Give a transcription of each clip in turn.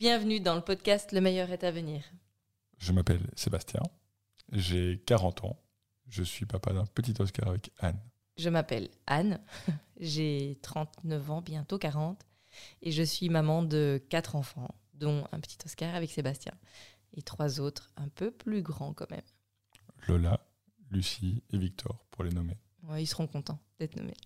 Bienvenue dans le podcast Le meilleur est à venir. Je m'appelle Sébastien, j'ai 40 ans, je suis papa d'un petit Oscar avec Anne. Je m'appelle Anne, j'ai 39 ans, bientôt 40, et je suis maman de quatre enfants, dont un petit Oscar avec Sébastien, et trois autres un peu plus grands quand même. Lola, Lucie et Victor, pour les nommer. Ouais, ils seront contents d'être nommés.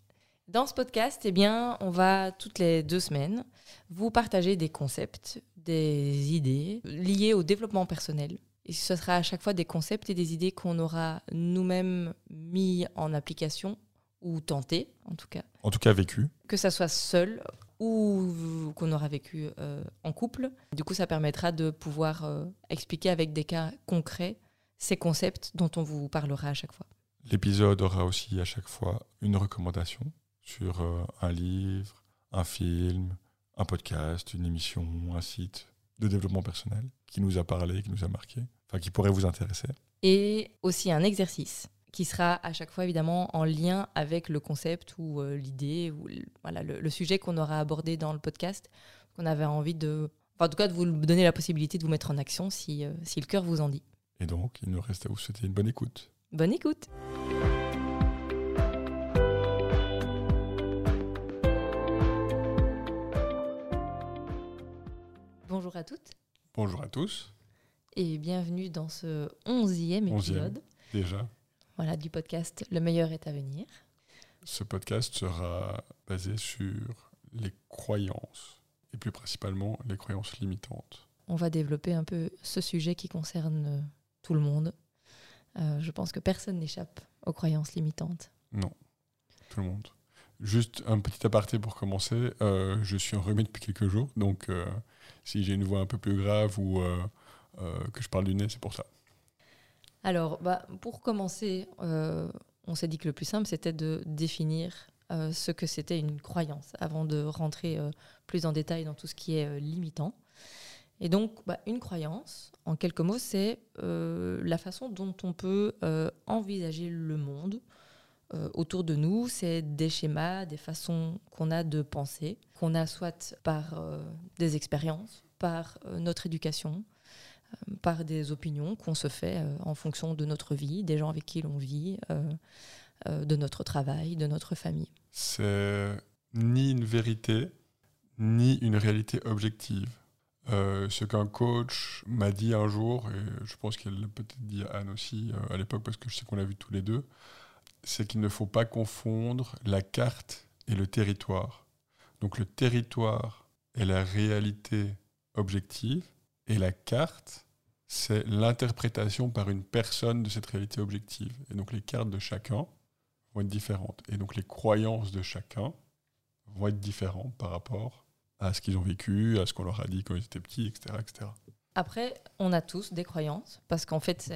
Dans ce podcast, eh bien, on va toutes les deux semaines vous partager des concepts, des idées liées au développement personnel. Et ce sera à chaque fois des concepts et des idées qu'on aura nous-mêmes mis en application ou tenté, en tout cas. En tout cas, vécu. Que ça soit seul ou qu'on aura vécu euh, en couple. Du coup, ça permettra de pouvoir euh, expliquer avec des cas concrets ces concepts dont on vous parlera à chaque fois. L'épisode aura aussi à chaque fois une recommandation sur euh, un livre, un film, un podcast, une émission, un site de développement personnel qui nous a parlé, qui nous a marqué, enfin qui pourrait vous intéresser. Et aussi un exercice qui sera à chaque fois évidemment en lien avec le concept ou euh, l'idée ou le, voilà, le, sujet qu'on aura abordé dans le podcast, qu'on avait envie de... Enfin, en tout cas, de vous donner la possibilité de vous mettre en action si, euh, si le cœur vous en dit. Et donc, il nous reste à vous souhaiter une bonne écoute. Bonne écoute Bonjour à toutes. Bonjour à tous. Et bienvenue dans ce onzième épisode. déjà. Voilà, du podcast Le meilleur est à venir. Ce podcast sera basé sur les croyances, et plus principalement les croyances limitantes. On va développer un peu ce sujet qui concerne tout le monde. Euh, je pense que personne n'échappe aux croyances limitantes. Non, tout le monde. Juste un petit aparté pour commencer. Euh, je suis enrhumé depuis quelques jours, donc euh, si j'ai une voix un peu plus grave ou euh, que je parle du nez, c'est pour ça. Alors, bah, pour commencer, on s'est dit que le plus simple, c'était de définir ce que c'était une croyance avant de rentrer plus en détail dans tout ce qui est limitant. Et donc, bah, une croyance, en quelques mots, c'est la façon dont on peut envisager le monde, autour de nous, c'est des schémas, des façons qu'on a de penser, qu'on a soit par des expériences, par notre éducation, par des opinions qu'on se fait en fonction de notre vie, des gens avec qui l'on vit, de notre travail, de notre famille. C'est ni une vérité, ni une réalité objective. Euh, ce qu'un coach m'a dit un jour, et je pense qu'elle l'a peut-être dit à Anne aussi à l'époque, parce que je sais qu'on l'a vu tous les deux, c'est qu'il ne faut pas confondre la carte et le territoire. Donc le territoire est la réalité objective et la carte, c'est l'interprétation par une personne de cette réalité objective. Et donc les cartes de chacun vont être différentes. Et donc les croyances de chacun vont être différentes par rapport à ce qu'ils ont vécu, à ce qu'on leur a dit quand ils étaient petits, etc. etc. Après, on a tous des croyances, parce qu'en fait,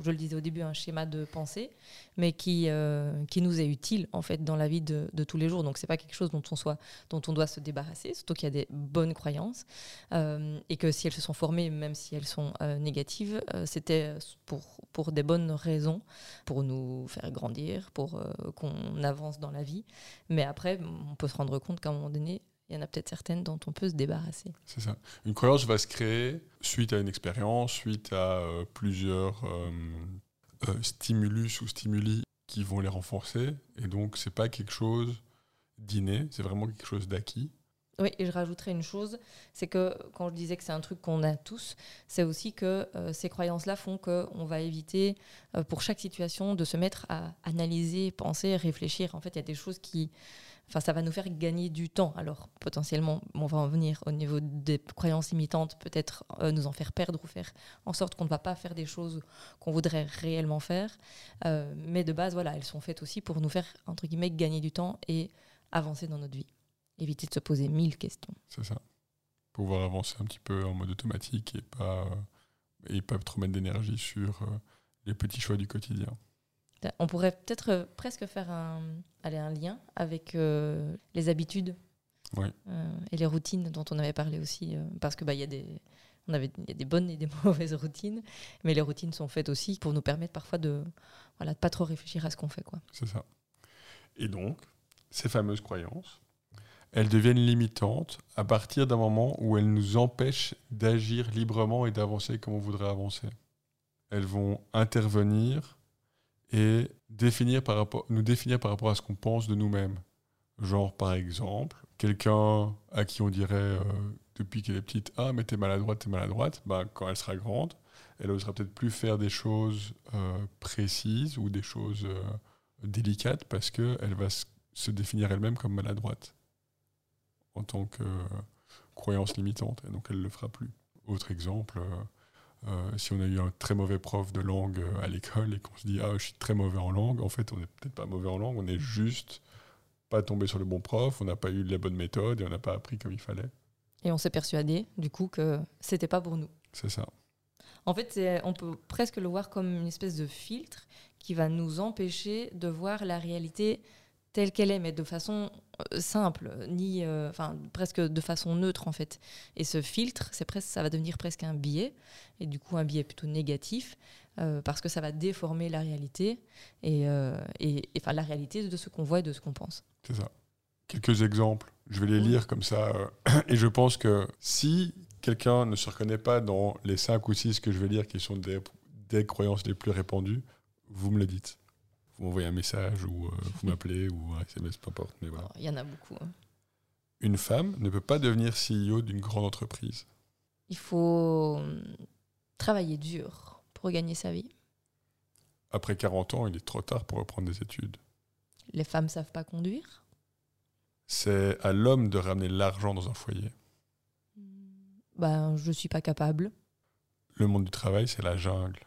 je le disais au début, un schéma de pensée, mais qui, euh, qui nous est utile en fait dans la vie de, tous les jours. Donc, c'est pas quelque chose dont on, soit, dont on doit se débarrasser, surtout qu'il y a des bonnes croyances, euh, et que si elles se sont formées, même si elles sont euh, négatives, c'était pour, pour des bonnes raisons, pour nous faire grandir, pour qu'on avance dans la vie. Mais après, on peut se rendre compte qu'à un moment donné, il y en a peut-être certaines dont on peut se débarrasser. C'est ça. Une croyance va se créer suite à une expérience, suite à euh, plusieurs euh, euh, stimulus ou stimuli qui vont les renforcer. Et donc, c'est pas quelque chose d'inné, c'est vraiment quelque chose d'acquis. Oui, et je rajouterais une chose, c'est que quand je disais que c'est un truc qu'on a tous, c'est aussi que euh, ces croyances-là font qu'on va éviter, euh, pour chaque situation, de se mettre à analyser, penser, réfléchir. En fait, il y a des choses qui... Enfin, ça va nous faire gagner du temps. Alors, potentiellement, on va en venir au niveau des croyances limitantes, peut-être euh, nous en faire perdre ou faire en sorte qu'on ne va pas faire des choses qu'on voudrait réellement faire. Euh, mais de base, voilà, elles sont faites aussi pour nous faire, entre guillemets, gagner du temps et avancer dans notre vie. Éviter de se poser mille questions. C'est ça. Pouvoir avancer un petit peu en mode automatique et pas, euh, et pas trop mettre d'énergie sur les petits choix du quotidien. On pourrait peut-être euh, presque faire un, lien avec euh, les habitudes euh, et les routines dont on avait parlé aussi, euh, parce que bah, y a des on avait y a des bonnes et des mauvaises routines, mais les routines sont faites aussi pour nous permettre parfois de voilà de pas trop réfléchir à ce qu'on fait quoi. C'est ça. Et donc, ces fameuses croyances, elles deviennent limitantes à partir d'un moment où elles nous empêchent d'agir librement et d'avancer comme on voudrait avancer. Elles vont intervenir et définir par rapport, nous définir par rapport à ce qu'on pense de nous-mêmes. Genre, par exemple, quelqu'un à qui on dirait euh, depuis qu'elle est petite Ah, mais t'es maladroite, t'es maladroite, bah, quand elle sera grande, elle osera peut-être plus faire des choses euh, précises ou des choses euh, délicates parce qu'elle va se définir elle-même comme maladroite en tant que croyance limitante, et donc elle ne le fera plus. Autre exemple, si on a eu un très mauvais prof de langue à l'école et qu'on se dit Ah, je suis très mauvais en langue, en fait, on n'est peut-être pas mauvais en langue, on est juste pas tombé sur le bon prof, on n'a pas eu la bonne méthode et on n'a pas appris comme il fallait. Et on s'est persuadé, du coup, que c'était pas pour nous. C'est ça. En fait, on peut presque le voir comme une espèce de filtre qui va nous empêcher de voir la réalité telle qu'elle est, mais de façon euh, simple, ni, euh, enfin, presque de façon neutre en fait. Et ce filtre, c'est presque, ça va devenir presque un biais, et du coup un biais plutôt négatif, euh, parce que ça va déformer la réalité et, et, enfin la réalité de ce qu'on voit et de ce qu'on pense. C'est ça. Quelques exemples, je vais les lire comme ça, et je pense que si quelqu'un ne se reconnaît pas dans les cinq ou six que je vais lire qui sont des, des croyances les plus répandues, vous me le dites vous m'envoyez un message ou euh, vous m'appelez ou un SMS, peu importe. Mais voilà. Il y en a beaucoup. Hein. Une femme ne peut pas devenir CEO d'une grande entreprise. Il faut hum, travailler dur pour gagner sa vie. Après 40 ans, il est trop tard pour reprendre des études. Les femmes savent pas conduire. C'est à l'homme de ramener l'argent dans un foyer. Ben, je suis pas capable. Le monde du travail, c'est la jungle.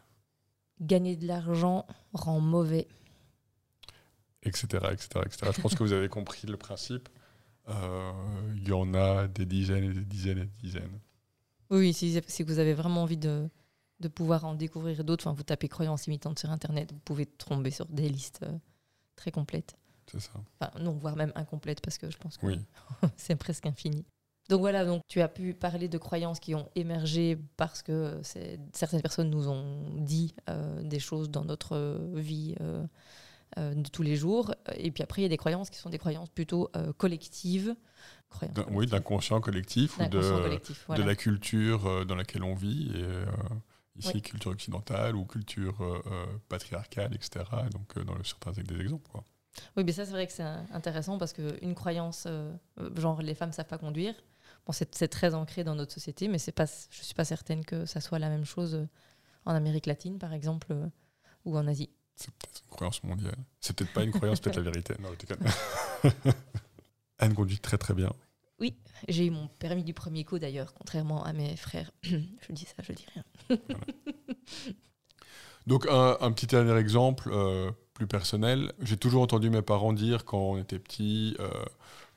Gagner de l'argent rend mauvais etc., etc., etc. Je pense que vous avez compris le principe. Euh, il y en a des dizaines et des dizaines et des dizaines. Oui, si, si vous avez vraiment envie de, de pouvoir en découvrir d'autres, enfin, vous tapez croyances imitantes sur Internet, vous pouvez tomber sur des listes euh, très complètes. C'est ça. Enfin, non, voire même incomplètes, parce que je pense que oui. c'est presque infini. Donc voilà, donc tu as pu parler de croyances qui ont émergé parce que certaines personnes nous ont dit euh, des choses dans notre vie euh, de tous les jours. Et puis après, il y a des croyances qui sont des croyances plutôt euh, collectives. oui, d'inconscient collectif ou de, de la culture euh, dans laquelle on vit. Et, ici, culture occidentale ou culture patriarcale, etc. Donc, dans le, certains des exemples. Quoi. Oui, mais ça, c'est vrai que c'est intéressant parce qu'une croyance, genre les femmes ne savent pas conduire, bon, c'est très ancré dans notre société, mais pas, je ne suis pas certaine que ça soit la même chose en Amérique latine, par exemple, ou en Asie. C'est peut-être une croyance mondiale. C'est peut-être pas une croyance, peut-être la vérité. Non, Anne conduit très très bien. Oui, j'ai eu mon permis du premier coup d'ailleurs, contrairement à mes frères. je dis ça, je dis rien. Donc un, petit dernier exemple euh, plus personnel. J'ai toujours entendu mes parents dire quand on était petit, euh,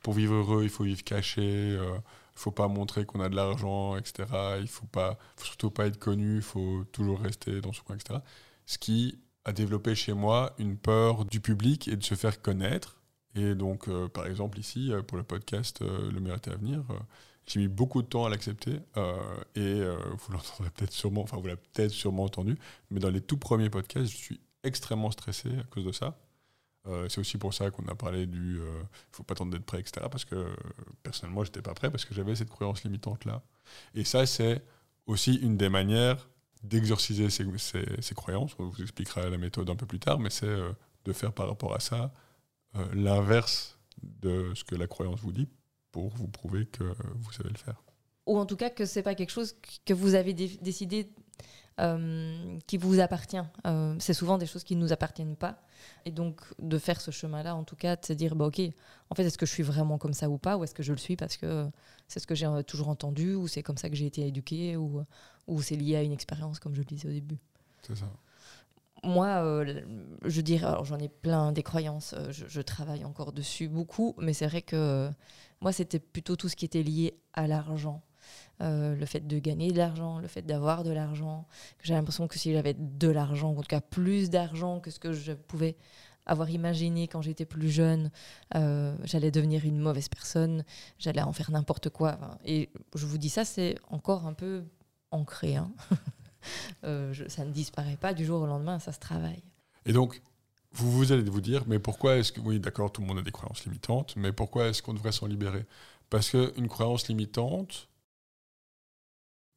pour vivre heureux, il faut vivre caché. Euh, il faut pas montrer qu'on a de l'argent, etc. Il faut pas, faut surtout pas être connu. Il faut toujours rester dans son coin, etc. Ce qui a développé chez moi une peur du public et de se faire connaître. Et donc, euh, par exemple, ici, euh, pour le podcast euh, Le meilleur à venir, j'ai mis beaucoup de temps à l'accepter. et vous l'entendrez peut-être sûrement, enfin, vous l'avez peut-être sûrement entendu, mais dans les tout premiers podcasts, je suis extrêmement stressé à cause de ça. c'est aussi pour ça qu'on a parlé du il faut pas attendre d'être prêt, etc. Parce que personnellement, j'étais pas prêt parce que j'avais cette croyance limitante-là. Et ça, c'est aussi une des manières d'exorciser ces, croyances. On vous expliquera la méthode un peu plus tard, mais c'est euh, de faire par rapport à ça euh, l'inverse de ce que la croyance vous dit pour vous prouver que vous savez le faire. Ou en tout cas que c'est pas quelque chose que vous avez décidé euh, qui vous appartient. c'est souvent des choses qui ne nous appartiennent pas. Et donc, de faire ce chemin-là, en tout cas, de se dire, bah, OK, en fait, est-ce que je suis vraiment comme ça ou pas Ou est-ce que je le suis parce que c'est ce que j'ai toujours entendu Ou c'est comme ça que j'ai été éduquée Ou, ou c'est lié à une expérience, comme je le disais au début C'est ça. Moi, euh, je dirais, alors j'en ai plein des croyances, euh, je, travaille encore dessus beaucoup, mais c'est vrai que euh, moi, c'était plutôt tout ce qui était lié à l'argent. Le fait de gagner de l'argent, le fait d'avoir de l'argent. J'ai l'impression que si j'avais de l'argent, en tout cas plus d'argent que ce que je pouvais avoir imaginé quand j'étais plus jeune, j'allais devenir une mauvaise personne, j'allais en faire n'importe quoi. et je vous dis ça, c'est encore un peu ancré. Hein. Euh, ça ne disparaît pas du jour au lendemain, ça se travaille. Et donc, vous, vous allez vous dire, mais pourquoi est-ce que, oui, d'accord, tout le monde a des croyances limitantes, mais pourquoi est-ce qu'on devrait s'en libérer? Parce qu'une croyance limitante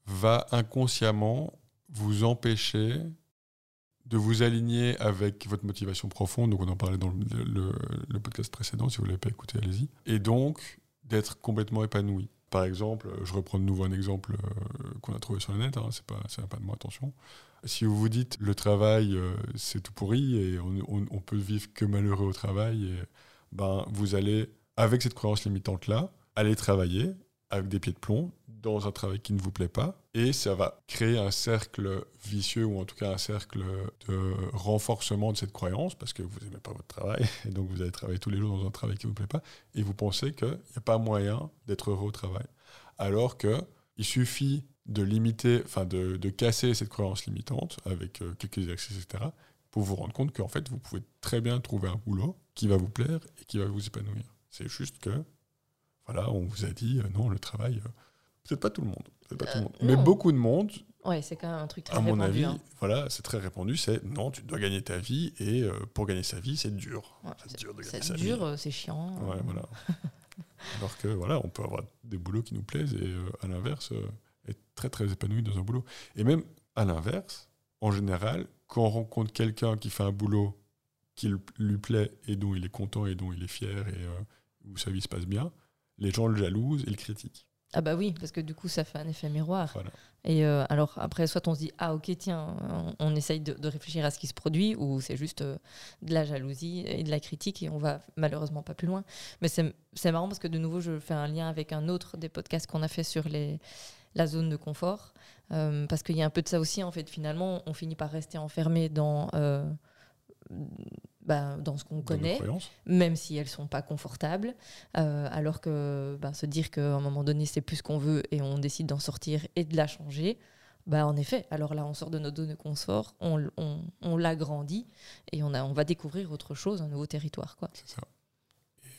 va inconsciemment vous empêcher de vous aligner avec votre motivation profonde, donc on en parlait dans le, podcast précédent, si vous ne l'avez pas écouté, allez-y, et donc d'être complètement épanoui. Par exemple, je reprends de nouveau un exemple euh, qu'on a trouvé sur le net, hein, c'est pas, pas de moi, attention. Si vous vous dites le travail euh, c'est tout pourri et on, on, peut vivre que malheureux au travail, ben vous allez avec cette croyance limitante là aller travailler avec des pieds de plomb dans un travail qui ne vous plaît pas et ça va créer un cercle vicieux ou en tout cas un cercle de renforcement de cette croyance parce que vous n'aimez pas votre travail et donc vous allez travailler tous les jours dans un travail qui ne vous plaît pas et vous pensez qu'il n'y a pas moyen d'être heureux au travail. Alors qu'il suffit de limiter, enfin de, de, casser cette croyance limitante avec euh, quelques exercices, etc., pour vous rendre compte qu'en fait, vous pouvez très bien trouver un boulot qui va vous plaire et qui va vous épanouir. C'est juste que, voilà, on vous a dit, euh, non, le travail, euh, c'est pas tout le monde. Pas tout le monde. Mais beaucoup de monde. Ouais, c'est quand même un truc très À mon avis, hein. voilà, c'est très répandu. C'est non, tu dois gagner ta vie et pour gagner sa vie, c'est dur. c'est dur de gagner sa dur, vie. c'est chiant. Ouais, voilà. Alors que voilà, on peut avoir des boulots qui nous plaisent et à l'inverse, est très très épanoui dans un boulot. Et même à l'inverse, en général, quand on rencontre quelqu'un qui fait un boulot qui lui plaît et dont il est content et dont il est fier et euh, où sa vie se passe bien, les gens le jalousent et le critiquent. Ah bah oui, parce que du coup, ça fait un effet miroir. Et euh, alors après, soit on se dit, ah ok, tiens, on, essaye de, réfléchir à ce qui se produit, ou c'est juste euh, de la jalousie et de la critique, et on va malheureusement pas plus loin. Mais c'est marrant parce que de nouveau, je fais un lien avec un autre des podcasts qu'on a fait sur les, la zone de confort. Euh, parce qu'il y a un peu de ça aussi, en fait. Finalement, on finit par rester enfermé dans, bah, dans ce qu'on connaît, même si elles sont pas confortables. Euh, alors que bah, se dire qu'à un moment donné, c'est plus ce qu'on veut et on décide d'en sortir et de la changer, bah, en effet, alors là, on sort de notre zone de confort, on, on, on l'agrandit et on, a, on va découvrir autre chose, un nouveau territoire. C'est ça.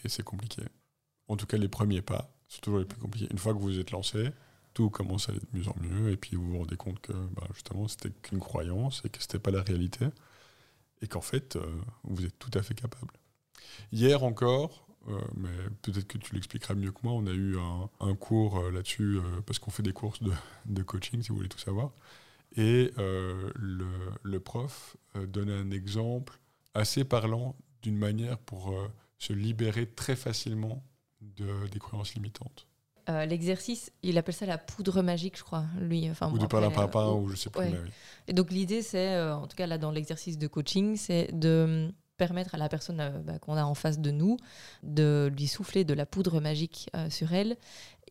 Et c'est compliqué. En tout cas, les premiers pas, c'est toujours les plus compliqués. Une fois que vous êtes lancé, tout commence à aller de mieux en mieux, et puis vous vous rendez compte que bah, justement c'était qu'une croyance et que c'était pas la réalité, et qu'en fait euh, vous êtes tout à fait capable. Hier encore, euh, mais peut-être que tu l'expliqueras mieux que moi, on a eu un, cours euh, là-dessus, parce qu'on fait des courses de, coaching, si vous voulez tout savoir, et le, le, prof donnait un exemple assez parlant d'une manière pour se libérer très facilement de, des croyances limitantes. Euh, l'exercice, il appelle ça la poudre magique, je crois, lui. Enfin, ou de par papa, ou je sais plus. Et donc l'idée, c'est, euh, en tout cas là dans l'exercice de coaching, c'est de permettre à la personne euh, bah, qu'on a en face de nous de lui souffler de la poudre magique sur elle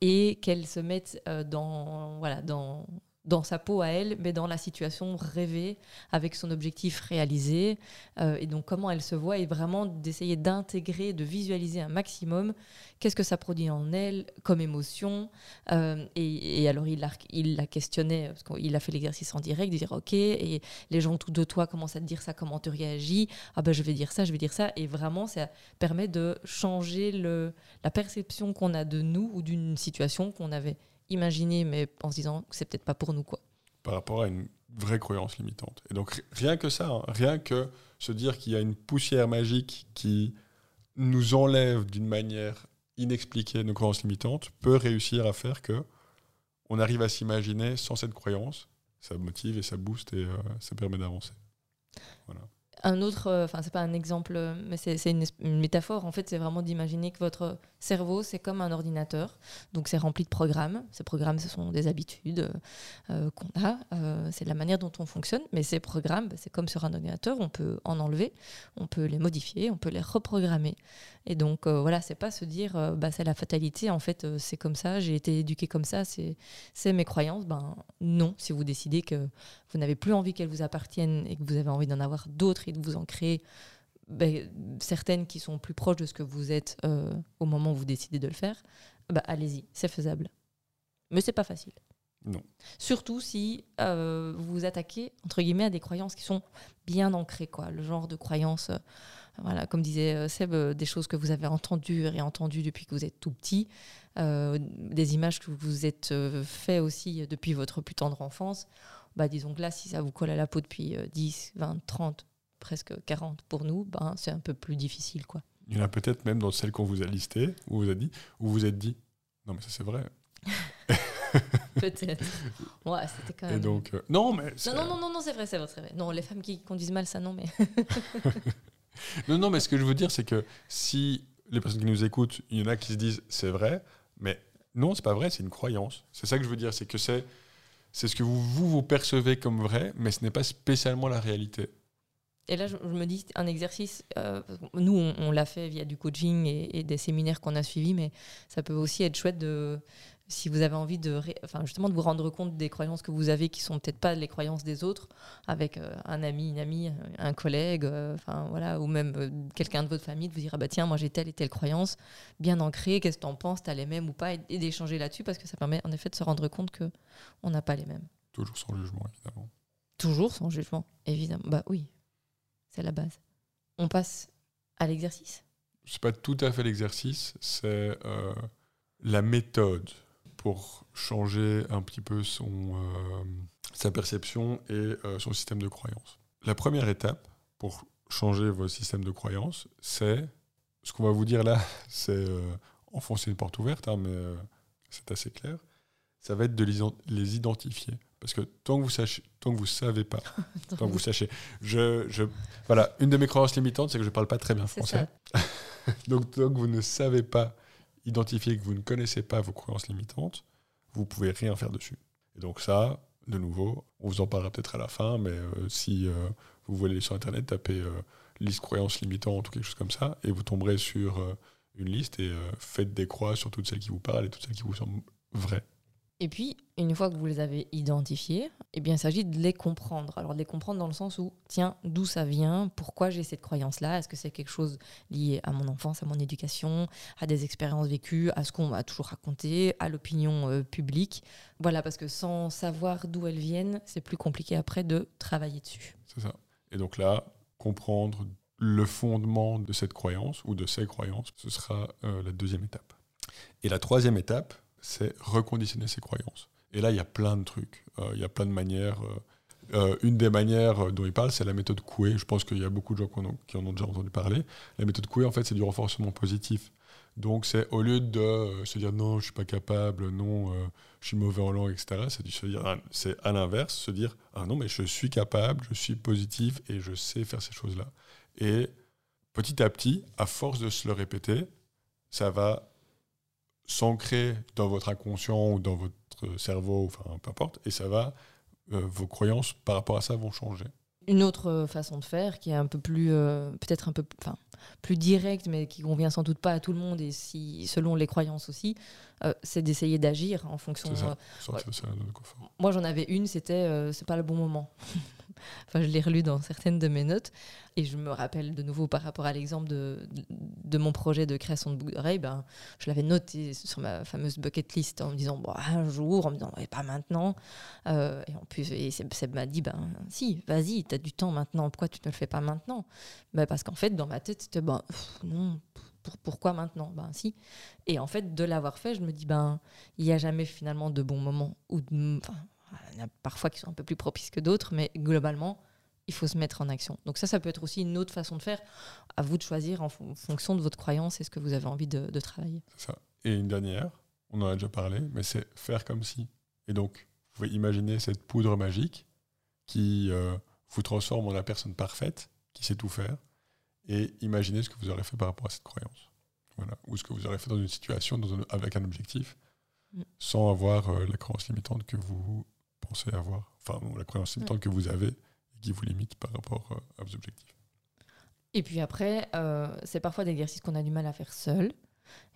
et qu'elle se mette dans, voilà, dans, dans sa peau à elle, mais dans la situation rêvée, avec son objectif réalisé. Euh, et donc comment elle se voit, et vraiment d'essayer d'intégrer, de visualiser un maximum qu'est-ce que ça produit en elle comme émotion. Euh, et, alors il la, questionnait, parce qu'il a fait l'exercice en direct, de dire ok, et les gens tout de toi commencent à te dire ça, comment tu réagis Ah ben je vais dire ça, je vais dire ça. Et vraiment, ça permet de changer la perception qu'on a de nous ou d'une situation qu'on avait imaginer, mais en se disant que c'est peut-être pas pour nous. quoi. Par rapport à une vraie croyance limitante. Et donc rien que ça, hein, rien que se dire qu'il y a une poussière magique qui nous enlève d'une manière inexpliquée nos croyances limitantes peut réussir à faire que on arrive à s'imaginer sans cette croyance. Ça motive et ça booste et euh, ça permet d'avancer. Voilà un autre, euh, enfin c'est pas un exemple, mais c'est une, métaphore. En fait, c'est vraiment d'imaginer que votre cerveau c'est comme un ordinateur, donc c'est rempli de programmes. Ces programmes, ce sont des habitudes euh, qu'on a, euh, c'est la manière dont on fonctionne. Mais ces programmes, bah, c'est comme sur un ordinateur, on peut en enlever, on peut les modifier, on peut les reprogrammer. Et donc voilà, c'est pas se dire bah c'est la fatalité. En fait, c'est comme ça, j'ai été éduqué comme ça, c'est mes croyances. Ben non, si vous décidez que vous n'avez plus envie qu'elles vous appartiennent et que vous avez envie d'en avoir d'autres et de vous en créer ben, certaines qui sont plus proches de ce que vous êtes euh, au moment où vous décidez de le faire, bah, allez-y, c'est faisable. Mais c'est pas facile. Non. Surtout si euh, vous vous attaquez, entre guillemets, à des croyances qui sont bien ancrées, quoi. Le genre de croyances, euh, voilà, comme disait Seb, des choses que vous avez entendues et réentendues depuis que vous êtes tout petit, des images que vous vous êtes fait aussi depuis votre plus tendre enfance bah, disons que là, si ça vous colle à la peau depuis 10, 20, 30, presque 40 pour nous, ben, c'est un peu plus difficile. quoi. Il y en a peut-être même dans celles qu'on vous a listées, où vous a dit, où vous êtes dit, non mais ça c'est vrai. peut-être. Ouais, c'était quand même. Et donc, euh, non mais. Non, non, non, non, non c'est vrai, c'est vrai, vrai. Non, les femmes qui conduisent mal, ça non, mais. non, non, mais ce que je veux dire, c'est que si les personnes qui nous écoutent, il y en a qui se disent c'est vrai, mais non, c'est pas vrai, c'est une croyance. C'est ça que je veux dire, c'est que c'est c'est ce que vous, vous percevez comme vrai, mais ce n'est pas spécialement la réalité. Et là, je, me dis, un exercice, euh, nous, on, l'a fait via du coaching et des séminaires qu'on a suivis, mais ça peut aussi être chouette de, si vous avez envie de, enfin, justement, de vous rendre compte des croyances que vous avez qui sont peut-être pas les croyances des autres, avec euh, un ami, une amie, un collègue, euh, enfin voilà, ou même euh, quelqu'un de votre famille, de vous dire ah bah tiens, moi j'ai telle et telle croyance bien ancrée, qu'est-ce que tu en penses, t'as les mêmes ou pas, et, d'échanger là-dessus parce que ça permet en effet de se rendre compte que on n'a pas les mêmes. Toujours sans jugement, évidemment. Toujours sans jugement, évidemment. Bah oui, c'est la base. On passe à l'exercice? C'est pas tout à fait l'exercice, c'est la méthode pour changer un petit peu son, euh, sa perception et euh, son système de croyance. La première étape pour changer vos systèmes de croyance, c'est ce qu'on va vous dire là, c'est euh, enfoncer une porte ouverte, hein, mais c'est assez clair. Ça va être de les, identifier. Parce que tant que vous sachez, tant que vous savez pas, tant que vous sachez, je, je, voilà, une de mes croyances limitantes, c'est que je parle pas très bien français. Donc tant que vous ne savez pas identifier que vous ne connaissez pas vos croyances limitantes, vous pouvez rien faire dessus. Et donc ça, de nouveau, on vous en parlera peut-être à la fin, mais euh, si euh, vous voulez aller sur Internet, tapez euh, liste croyances limitantes ou quelque chose comme ça, et vous tomberez sur une liste et faites des croix sur toutes celles qui vous parlent et toutes celles qui vous semblent vraies. Et puis, une fois que vous les avez identifiés, eh bien, il s'agit de les comprendre. Alors, de les comprendre dans le sens où, tiens, d'où ça vient Pourquoi j'ai cette croyance-là Est-ce que c'est quelque chose lié à mon enfance, à mon éducation, à des expériences vécues, à ce qu'on m'a toujours raconté, à l'opinion euh, publique Voilà, parce que sans savoir d'où elles viennent, c'est plus compliqué après de travailler dessus. C'est ça. Et donc là, comprendre le fondement de cette croyance ou de ces croyances, ce sera euh, la deuxième étape. Et la troisième étape, c'est reconditionner ses croyances. Et là, il y a plein de trucs, euh, il y a plein de manières. Euh, euh, une des manières dont il parle, c'est la méthode Coué. Je pense qu'il y a beaucoup de gens qui en, ont, déjà entendu parler. La méthode Coué, en fait, c'est du renforcement positif. Donc, c'est au lieu de se dire non, je suis pas capable, non, je suis mauvais en langue, etc., c'est se dire, c'est à l'inverse, se dire ah non, mais je suis capable, je suis positif et je sais faire ces choses-là. Et petit à petit, à force de se le répéter, ça va s'ancrer dans votre inconscient ou dans votre cerveau, enfin peu importe, et ça va, euh, vos croyances par rapport à ça vont changer. Une autre euh, façon de faire qui est un peu plus, euh, peut-être un peu, plus directe, mais qui convient sans doute pas à tout le monde et si, selon les croyances aussi, c'est d'essayer d'agir en fonction. Ça. Moi, j'en avais une, c'était c'est pas le bon moment. enfin, je l'ai relu dans certaines de mes notes. Et je me rappelle de nouveau par rapport à l'exemple de, de, mon projet de création de boucle d'oreille, ben, je l'avais noté sur ma fameuse bucket list en me disant bon, un jour, en me disant pas maintenant. Euh, et en plus, et Seb m'a dit ben si, vas-y, tu as du temps maintenant, pourquoi tu ne le fais pas maintenant? Ben, Parce qu'en fait, dans ma tête, c'était ben, non, pourquoi maintenant? Ben si. Et en fait, de l'avoir fait, je me dis ben il n'y a jamais finalement de bons moments ou il y a parfois qui sont un peu plus propices que d'autres, mais globalement, il faut se mettre en action. Donc ça, ça peut être aussi une autre façon de faire. À vous de choisir en, fonction de votre croyance et ce que vous avez envie de, travailler. Et une dernière, on en a déjà parlé, mais c'est faire comme si. Et donc, vous pouvez imaginer cette poudre magique qui euh, vous transforme en la personne parfaite, qui sait tout faire, et imaginez ce que vous aurez fait par rapport à cette croyance. Voilà. Ou ce que vous aurez fait dans une situation avec un objectif, mm. sans avoir euh, la croyance limitante que vous pensez avoir, enfin, la croyance limitante que vous avez qui vous limite par rapport euh, à vos objectifs. Et puis après, euh, c'est parfois des exercices qu'on a du mal à faire seul.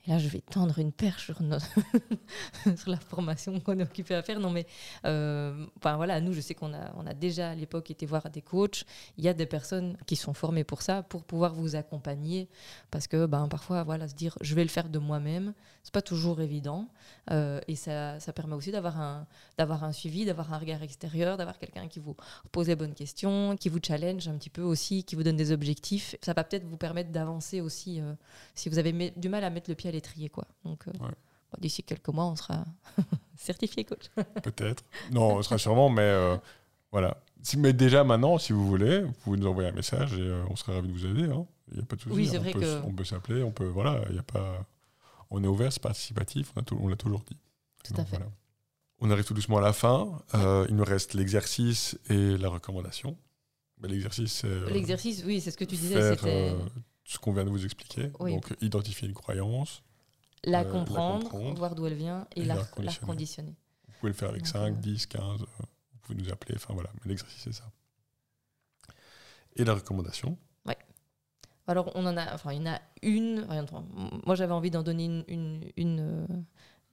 Et là, je vais tendre une perche sur, sur la formation qu'on est occupé à faire. Non, mais euh, voilà, nous, je sais qu'on a, on a déjà à l'époque été voir des coachs. Il y a des personnes qui sont formées pour ça, pour pouvoir vous accompagner. Parce que ben, parfois, voilà, se dire je vais le faire de moi-même, c'est pas toujours évident. Euh, et ça, ça, permet aussi d'avoir un, d'avoir un suivi, d'avoir un regard extérieur, d'avoir quelqu'un qui vous pose les bonnes questions, qui vous challenge un petit peu aussi, qui vous donne des objectifs. Ça va peut-être vous permettre d'avancer aussi euh, si vous avez du mal à mettre le pied à l'étrier. Quoi. Donc, euh, d'ici quelques mois, on sera certifié coach. Peut-être. Non, on sera sûrement, mais euh, voilà. Si- Mais déjà maintenant, si vous voulez, vous pouvez nous envoyer un message et euh, on serait ravis de vous aider. hein. Il n'y a pas de souci. Oui, c'est on vrai peut, que- On peut s'appeler, on peut. Voilà, il y a pas. On est ouvert, c'est participatif, on on l'a toujours dit. Tout à fait. voilà. On arrive tout doucement à la fin. Euh, il nous reste l'exercice et la recommandation. Ben, l'exercice, c'est. euh, L'exercice, oui, c'est ce que tu disais, faire c'était euh, ce qu'on vient de vous expliquer. Oui. Donc, identifier une croyance. la, euh, la comprendre, voir d'où elle vient et, et la, la reconditionner. Vous pouvez le faire avec Donc, 5, euh, 10, 15. euh, vous pouvez nous appeler. Enfin, voilà. Mais l'exercice, c'est ça. Et la recommandation. Alors, on en a, enfin, il y en a une. rien de- Moi, j'avais envie d'en donner une, une, une, euh,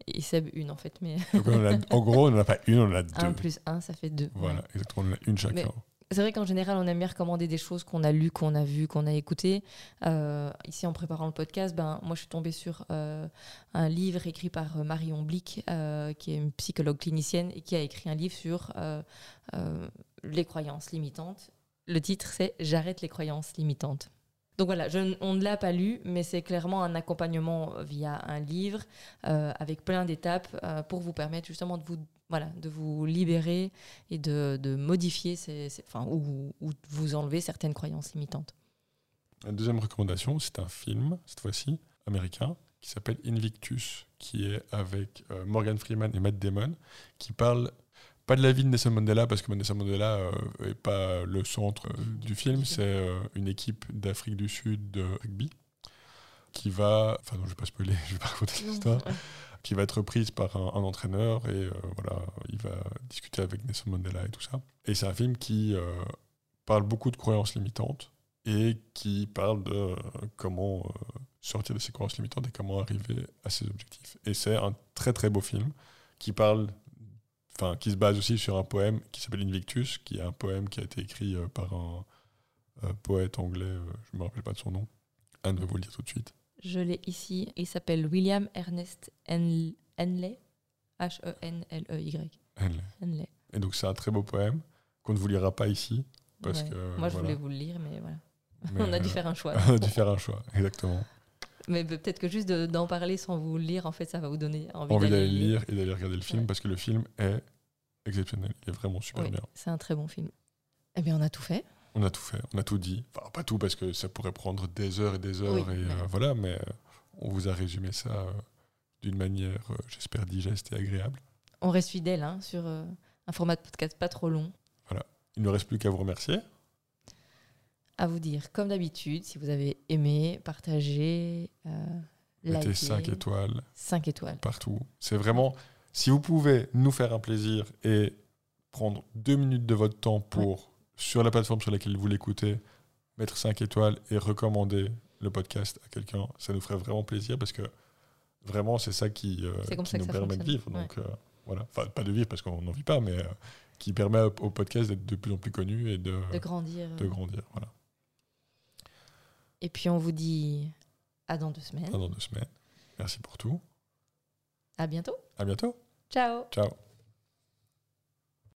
et Seb une en fait, mais Donc, on en, a- en gros, on n'en a pas une, on en a deux. un plus un, ça fait deux. Voilà, Ouais. exactement. On en a une chacun. Mais- C'est vrai qu'en général, on aime bien recommander des choses qu'on a lues, qu'on a vues, qu'on a écoutées. Euh, ici, en préparant le podcast, ben, moi, je suis tombée sur euh, un livre écrit par euh, Marion Blick, qui est une psychologue clinicienne et qui a écrit un livre sur les croyances limitantes. Le titre, c'est J'arrête les croyances limitantes. Donc voilà, on ne l'a pas lu, mais c'est clairement un accompagnement via un livre euh, avec plein d'étapes euh, pour vous permettre justement de vous, voilà, de vous libérer et de, de modifier ces, enfin, ou, ou de vous enlever certaines croyances limitantes. La deuxième recommandation, c'est un film, cette fois-ci, américain, qui s'appelle Invictus, qui est avec euh, Morgan Freeman et Matt Damon, qui parle pas de la vie de Nelson Mandela, parce que Nelson Mandela n'est pas le centre euh, du film, c'est euh, une équipe d'Afrique du Sud de rugby qui va, enfin non, je vais pas spoiler, je vais pas raconter l'histoire, qui va être prise par un, un entraîneur et euh, voilà, il va discuter avec Nelson Mandela et tout ça. Et c'est un film qui euh, parle beaucoup de croyances limitantes et qui parle de euh, comment euh, sortir de ces croyances limitantes et comment arriver à ses objectifs. Et c'est un très très beau film qui parle, enfin qui se base aussi sur un poème qui s'appelle Invictus, qui est un poème qui a été écrit euh, par un euh, poète anglais, euh, je me rappelle pas de son nom. Anne va vous le dire tout de suite. Je l'ai ici. Il s'appelle William Ernest Hen- Henley. H-E-N-L-E-Y. Henley. Henley. Et donc c'est un très beau poème qu'on ne vous lira pas ici parce Ouais. que Moi, je voilà. voulais vous le lire, mais voilà. Mais, on a dû faire un choix. on a dû faire un choix, exactement. Mais peut-être que juste de- d'en parler sans vous lire, en fait, ça va vous donner envie, Envie d'aller le le lire et d'aller regarder le film Ouais. parce que le film est exceptionnel. Il est vraiment super Oui, bien. c'est un très bon film. Eh bien, on a tout fait. On a tout fait, on a tout dit. Enfin, pas tout parce que ça pourrait prendre des heures et des heures Oui, et mais- euh, voilà, mais euh, on vous a résumé ça euh, d'une manière, euh, j'espère, digeste et agréable. On reste fidèle hein, sur euh, un format de podcast pas trop long. Il ne reste plus qu'à vous remercier. À vous dire, comme d'habitude, si vous avez aimé, partagé, euh, Mettez liké, 5 étoiles 5 étoiles. partout. C'est vraiment, si vous pouvez nous faire un plaisir et prendre deux minutes de votre temps pour, sur la plateforme sur laquelle vous l'écoutez, mettre 5 étoiles et recommander le podcast à quelqu'un, ça nous ferait vraiment plaisir parce que vraiment, c'est ça qui, euh, qui ça nous ça permet de vivre. Donc, euh, voilà. Enfin, pas de vivre parce qu'on n'en vit pas, mais euh, qui permet au au podcast d'être de plus en plus connu et de, De grandir. de grandir. Voilà. Et puis, on vous dit à dans deux semaines. À dans deux semaines. Merci pour tout. À bientôt. À bientôt. Ciao. Ciao.